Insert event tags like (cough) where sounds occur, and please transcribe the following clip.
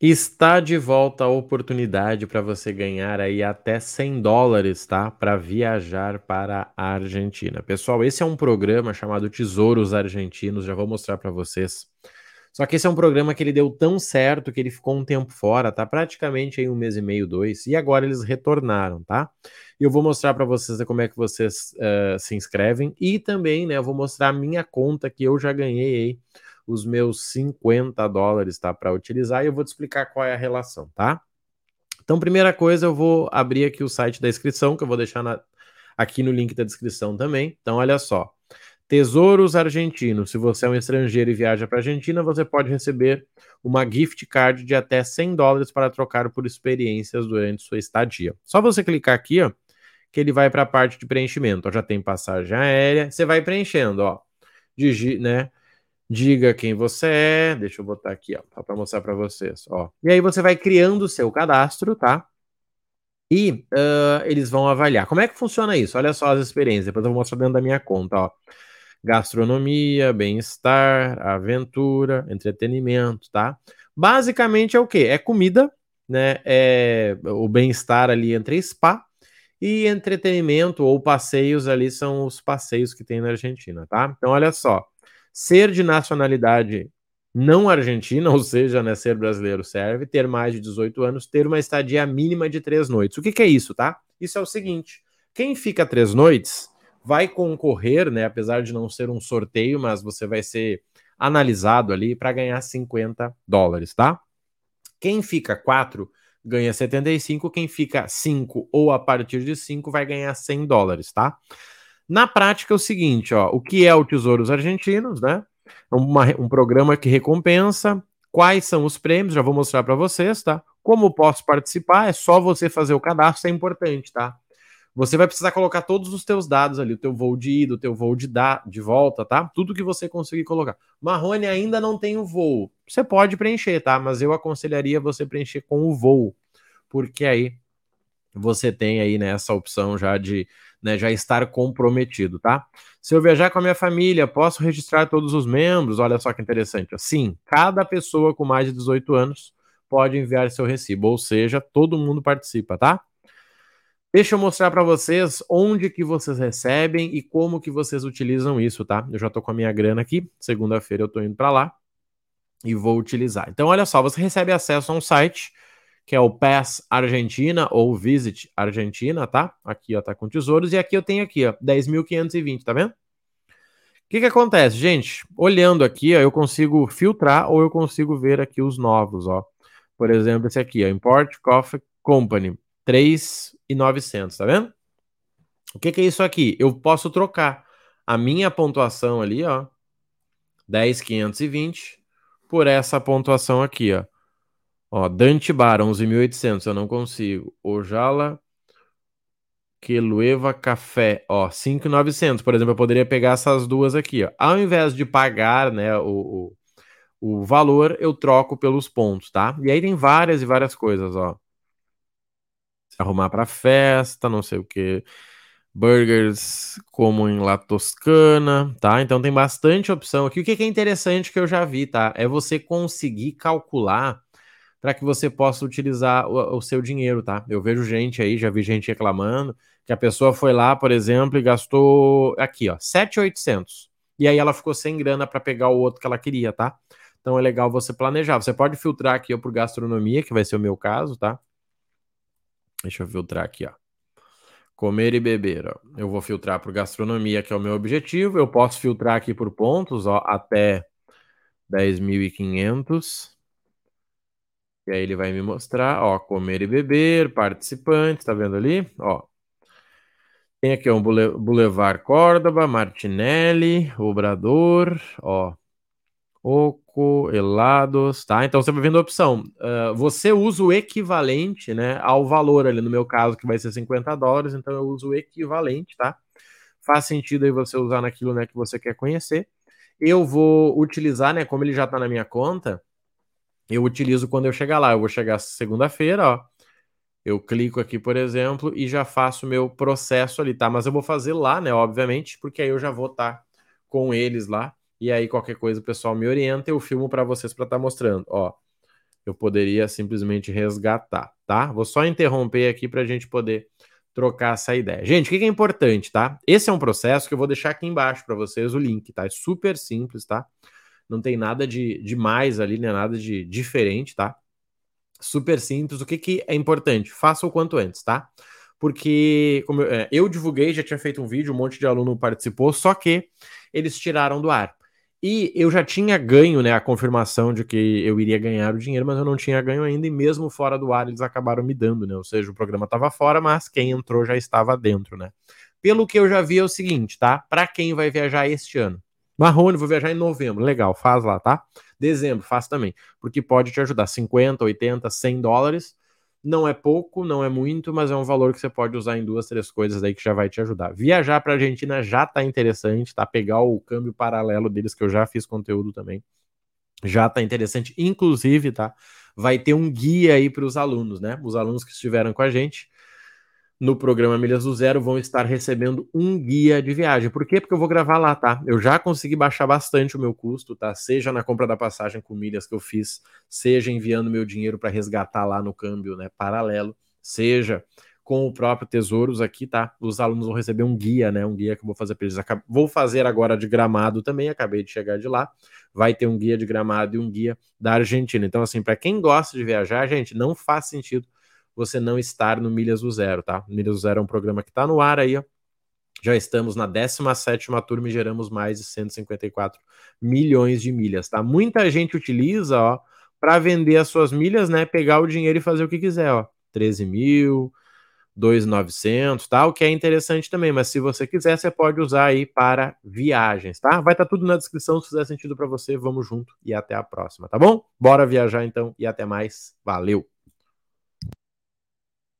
Está de volta a oportunidade para você ganhar aí até 100 dólares, tá? Para viajar para a Argentina. Pessoal, esse é um programa chamado Tesouros Argentinos, já vou mostrar para vocês. Só que esse é um programa que ele deu tão certo que ele ficou um tempo fora, tá? Praticamente aí um mês e meio, dois, e agora eles retornaram, tá? E eu vou mostrar para vocês como é que vocês uh, se inscrevem e também, né, eu vou mostrar a minha conta que eu já ganhei aí os meus 50 dólares, tá? Para utilizar, e eu vou te explicar qual é a relação, tá? Então, primeira coisa, eu vou abrir aqui o site da inscrição, que eu vou deixar na, aqui no link da descrição também. Então, olha só. Tesouros Argentinos. Se você é um estrangeiro e viaja para a Argentina, você pode receber uma gift card de até 100 dólares para trocar por experiências durante sua estadia. Só você clicar aqui, ó, que ele vai para a parte de preenchimento. Ó, já tem passagem aérea. Você vai preenchendo, ó. Digi, né? Diga quem você é, deixa eu botar aqui, ó, para mostrar para vocês, ó. E aí você vai criando o seu cadastro, tá? E uh, eles vão avaliar. Como é que funciona isso? Olha só as experiências, depois eu vou mostrar dentro da minha conta, ó. Gastronomia, bem-estar, aventura, entretenimento, tá? Basicamente é o que? É comida, né? É o bem-estar ali entre spa e entretenimento ou passeios ali são os passeios que tem na Argentina, tá? Então olha só ser de nacionalidade não argentina, (laughs) ou seja, né, ser brasileiro serve, ter mais de 18 anos, ter uma estadia mínima de três noites. O que, que é isso, tá? Isso é o seguinte: quem fica três noites vai concorrer, né? Apesar de não ser um sorteio, mas você vai ser analisado ali para ganhar 50 dólares, tá? Quem fica quatro ganha 75, quem fica 5 ou a partir de 5 vai ganhar 100 dólares, tá? Na prática é o seguinte, ó, o que é o Tesouros Argentinos, né? É uma, um programa que recompensa. Quais são os prêmios? Já vou mostrar para vocês, tá? Como posso participar? É só você fazer o cadastro, é importante, tá? Você vai precisar colocar todos os teus dados ali, o teu voo de ida, o teu voo de, da, de volta, tá? Tudo que você conseguir colocar. Marrone ainda não tem o voo. Você pode preencher, tá? Mas eu aconselharia você preencher com o voo, porque aí você tem aí né, essa opção já de né, já estar comprometido, tá? Se eu viajar com a minha família, posso registrar todos os membros? Olha só que interessante. Sim, cada pessoa com mais de 18 anos pode enviar seu recibo, ou seja, todo mundo participa, tá? Deixa eu mostrar para vocês onde que vocês recebem e como que vocês utilizam isso, tá? Eu já tô com a minha grana aqui, segunda-feira eu tô indo para lá e vou utilizar. Então, olha só, você recebe acesso a um site que é o Pass Argentina ou Visit Argentina, tá? Aqui, ó, tá com tesouros. E aqui eu tenho aqui, ó, 10.520, tá vendo? O que que acontece, gente? Olhando aqui, ó, eu consigo filtrar ou eu consigo ver aqui os novos, ó. Por exemplo, esse aqui, ó, Import Coffee Company, 3.900, tá vendo? O que que é isso aqui? Eu posso trocar a minha pontuação ali, ó, 10.520 por essa pontuação aqui, ó. Ó, Dante Bar, 11.800, eu não consigo. Ojala Quelueva Café, ó, 5.900. Por exemplo, eu poderia pegar essas duas aqui, ó. Ao invés de pagar, né, o, o, o valor, eu troco pelos pontos, tá? E aí tem várias e várias coisas, ó. Arrumar para festa, não sei o que. Burgers como em La Toscana, tá? Então tem bastante opção aqui. O que é interessante que eu já vi, tá? É você conseguir calcular para que você possa utilizar o, o, seu dinheiro, tá? Eu vejo gente aí, já vi gente reclamando que a pessoa foi lá, por exemplo, e gastou aqui, ó, 7,800. E aí ela ficou sem grana para pegar o outro que ela queria, tá? Então é legal você planejar. Você pode filtrar aqui por gastronomia, que vai ser o meu caso, tá? Deixa eu filtrar aqui, ó. Comer e beber, ó. Eu vou filtrar por gastronomia, que é o meu objetivo. Eu posso filtrar aqui por pontos, ó, até 10.500. E aí ele vai me mostrar, ó, comer e beber, participantes, tá vendo ali? Ó. Tem aqui um Boulevard Córdoba, Martinelli, Obrador, ó. Oco, helados, tá? Então você vai vendo a opção. Uh, você usa o equivalente, né, ao valor ali, no meu caso, que vai ser 50 dólares, então eu uso o equivalente, tá? Faz sentido aí você usar naquilo, né, que você quer conhecer. Eu vou utilizar, né, como ele já tá na minha conta, eu utilizo quando eu chegar lá. Eu vou chegar segunda-feira, ó. Eu clico aqui, por exemplo, e já faço o meu processo ali, tá? Mas eu vou fazer lá, né? Obviamente, porque aí eu já vou estar tá com eles lá. E aí, qualquer coisa, o pessoal me orienta, eu filmo para vocês para estar tá mostrando. Ó, eu poderia simplesmente resgatar, tá? Vou só interromper aqui para a gente poder trocar essa ideia. Gente, o que é importante, tá? Esse é um processo que eu vou deixar aqui embaixo para vocês o link, tá? É super simples, tá? Não tem nada de, de mais ali, nem nada de diferente, tá? Super simples. O que, que é importante? Faça o quanto antes, tá? Porque como eu, é, eu divulguei, já tinha feito um vídeo, um monte de aluno participou, só que eles tiraram do ar. E eu já tinha ganho, né, a confirmação de que eu iria ganhar o dinheiro, mas eu não tinha ganho ainda, e mesmo fora do ar eles acabaram me dando, né? Ou seja, o programa estava fora, mas quem entrou já estava dentro, né? Pelo que eu já vi é o seguinte, tá? Para quem vai viajar este ano. Marrone, vou viajar em novembro. Legal, faz lá, tá? Dezembro, faz também. Porque pode te ajudar. 50, 80, 100 dólares não é pouco, não é muito, mas é um valor que você pode usar em duas, três coisas aí que já vai te ajudar. Viajar para a Argentina já tá interessante, tá? Pegar o câmbio paralelo deles, que eu já fiz conteúdo também. Já tá interessante. Inclusive, tá? Vai ter um guia aí para os alunos, né? Os alunos que estiveram com a gente no programa Milhas do Zero vão estar recebendo um guia de viagem. Por quê? Porque eu vou gravar lá, tá? Eu já consegui baixar bastante o meu custo, tá? Seja na compra da passagem com milhas que eu fiz, seja enviando meu dinheiro para resgatar lá no câmbio, né, paralelo, seja com o próprio Tesouros aqui, tá? Os alunos vão receber um guia, né? Um guia que eu vou fazer para eles. Vou fazer agora de gramado também, acabei de chegar de lá. Vai ter um guia de gramado e um guia da Argentina. Então, assim, para quem gosta de viajar, gente, não faz sentido você não estar no Milhas do Zero, tá? Milhas do Zero é um programa que está no ar aí, ó. Já estamos na 17 turma e geramos mais de 154 milhões de milhas, tá? Muita gente utiliza, ó, para vender as suas milhas, né? Pegar o dinheiro e fazer o que quiser, ó. 13 mil, 2.900, tá? O que é interessante também, mas se você quiser, você pode usar aí para viagens, tá? Vai estar tá tudo na descrição, se fizer sentido para você, vamos junto e até a próxima, tá bom? Bora viajar então e até mais. Valeu!